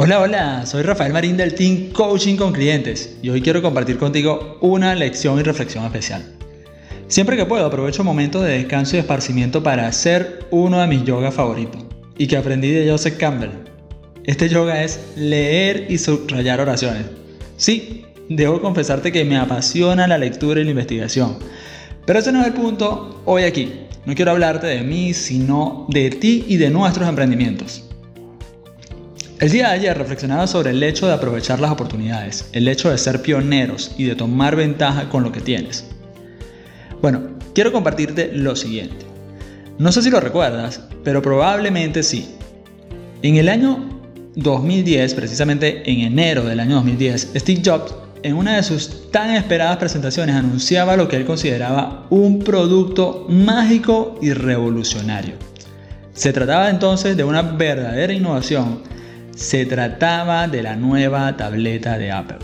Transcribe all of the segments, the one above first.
Hola, hola, soy Rafael Marín del Team Coaching con Clientes y hoy quiero compartir contigo una lección y reflexión especial. Siempre que puedo aprovecho momentos de descanso y esparcimiento para hacer uno de mis yogas favoritos y que aprendí de Joseph Campbell. Este yoga es leer y subrayar oraciones. Sí, debo confesarte que me apasiona la lectura y la investigación. Pero ese no es el punto hoy aquí. No quiero hablarte de mí, sino de ti y de nuestros emprendimientos. El día de ayer reflexionaba sobre el hecho de aprovechar las oportunidades, el hecho de ser pioneros y de tomar ventaja con lo que tienes. Bueno, quiero compartirte lo siguiente. No sé si lo recuerdas, pero probablemente sí. En el año 2010, precisamente en enero del año 2010, Steve Jobs, en una de sus tan esperadas presentaciones, anunciaba lo que él consideraba un producto mágico y revolucionario. Se trataba entonces de una verdadera innovación se trataba de la nueva tableta de Apple,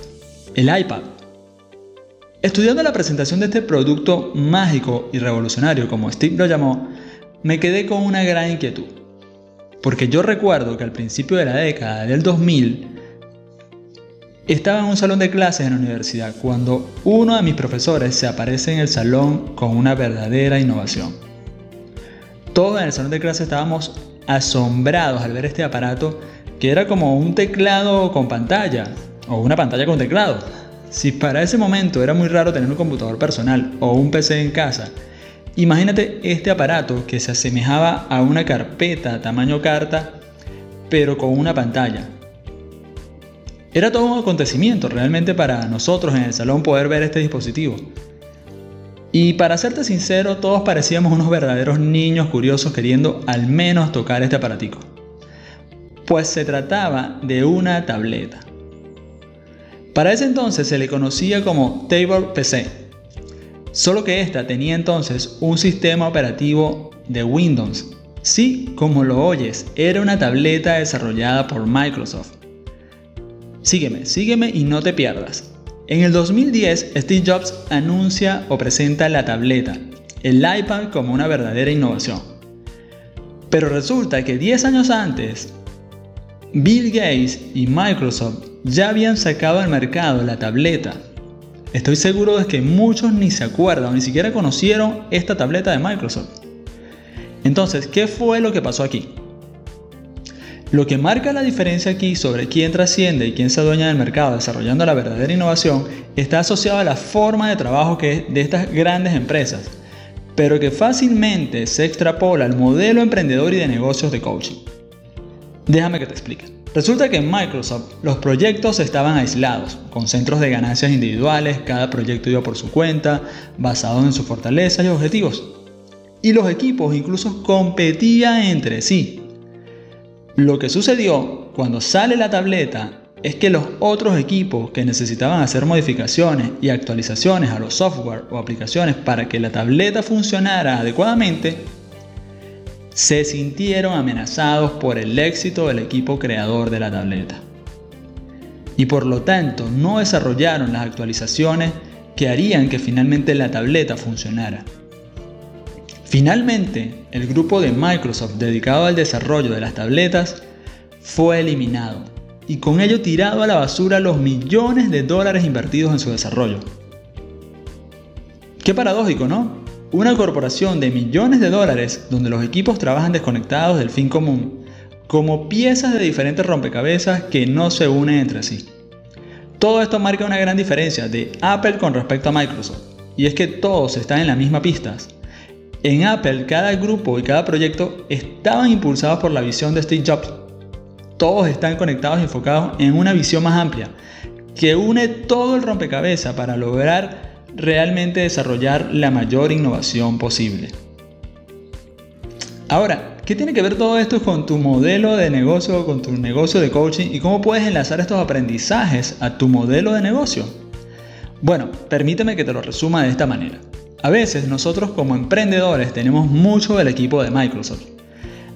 el iPad. Estudiando la presentación de este producto mágico y revolucionario, como Steve lo llamó, me quedé con una gran inquietud. Porque yo recuerdo que al principio de la década del 2000, estaba en un salón de clases en la universidad cuando uno de mis profesores se aparece en el salón con una verdadera innovación. Todos en el salón de clases estábamos asombrados al ver este aparato que era como un teclado con pantalla o una pantalla con teclado. Si para ese momento era muy raro tener un computador personal o un PC en casa, imagínate este aparato que se asemejaba a una carpeta tamaño carta, pero con una pantalla. Era todo un acontecimiento realmente para nosotros en el salón poder ver este dispositivo. Y para serte sincero, todos parecíamos unos verdaderos niños curiosos queriendo al menos tocar este aparatico pues se trataba de una tableta. Para ese entonces se le conocía como Table PC, solo que esta tenía entonces un sistema operativo de Windows. Sí, como lo oyes, era una tableta desarrollada por Microsoft. Sígueme, sígueme y no te pierdas. En el 2010, Steve Jobs anuncia o presenta la tableta, el iPad como una verdadera innovación. Pero resulta que 10 años antes, Bill Gates y Microsoft ya habían sacado al mercado la tableta. Estoy seguro de que muchos ni se acuerdan o ni siquiera conocieron esta tableta de Microsoft. Entonces, ¿qué fue lo que pasó aquí? Lo que marca la diferencia aquí sobre quién trasciende y quién se adueña del mercado desarrollando la verdadera innovación está asociado a la forma de trabajo que de estas grandes empresas, pero que fácilmente se extrapola al modelo emprendedor y de negocios de coaching. Déjame que te explique. Resulta que en Microsoft los proyectos estaban aislados, con centros de ganancias individuales, cada proyecto iba por su cuenta, basados en sus fortalezas y objetivos. Y los equipos incluso competían entre sí. Lo que sucedió cuando sale la tableta es que los otros equipos que necesitaban hacer modificaciones y actualizaciones a los software o aplicaciones para que la tableta funcionara adecuadamente se sintieron amenazados por el éxito del equipo creador de la tableta. Y por lo tanto no desarrollaron las actualizaciones que harían que finalmente la tableta funcionara. Finalmente, el grupo de Microsoft dedicado al desarrollo de las tabletas fue eliminado y con ello tirado a la basura los millones de dólares invertidos en su desarrollo. Qué paradójico, ¿no? Una corporación de millones de dólares donde los equipos trabajan desconectados del fin común, como piezas de diferentes rompecabezas que no se unen entre sí. Todo esto marca una gran diferencia de Apple con respecto a Microsoft, y es que todos están en la misma pista. En Apple cada grupo y cada proyecto estaban impulsados por la visión de Steve Jobs. Todos están conectados y enfocados en una visión más amplia, que une todo el rompecabezas para lograr realmente desarrollar la mayor innovación posible. Ahora, ¿qué tiene que ver todo esto con tu modelo de negocio, con tu negocio de coaching y cómo puedes enlazar estos aprendizajes a tu modelo de negocio? Bueno, permíteme que te lo resuma de esta manera. A veces nosotros como emprendedores tenemos mucho del equipo de Microsoft.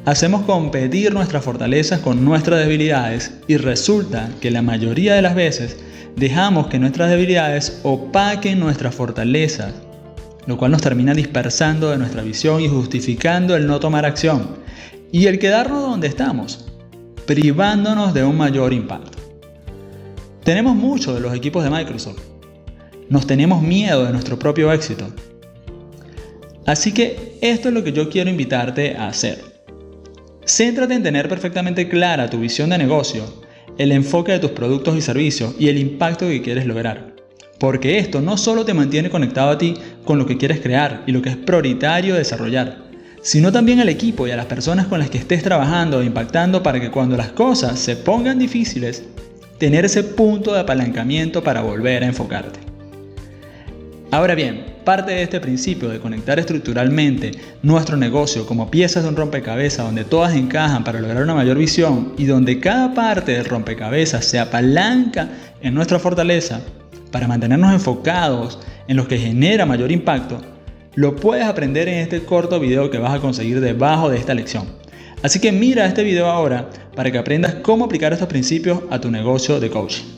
Hacemos competir nuestras fortalezas con nuestras debilidades y resulta que la mayoría de las veces dejamos que nuestras debilidades opaquen nuestras fortalezas, lo cual nos termina dispersando de nuestra visión y justificando el no tomar acción y el quedarnos donde estamos. privándonos de un mayor impacto. Tenemos mucho de los equipos de Microsoft. Nos tenemos miedo de nuestro propio éxito. Así que esto es lo que yo quiero invitarte a hacer. Céntrate en tener perfectamente clara tu visión de negocio, el enfoque de tus productos y servicios y el impacto que quieres lograr. Porque esto no solo te mantiene conectado a ti con lo que quieres crear y lo que es prioritario desarrollar, sino también al equipo y a las personas con las que estés trabajando e impactando para que cuando las cosas se pongan difíciles, tener ese punto de apalancamiento para volver a enfocarte. Ahora bien, parte de este principio de conectar estructuralmente nuestro negocio como piezas de un rompecabezas donde todas encajan para lograr una mayor visión y donde cada parte del rompecabezas se apalanca en nuestra fortaleza para mantenernos enfocados en lo que genera mayor impacto, lo puedes aprender en este corto video que vas a conseguir debajo de esta lección. Así que mira este video ahora para que aprendas cómo aplicar estos principios a tu negocio de coaching.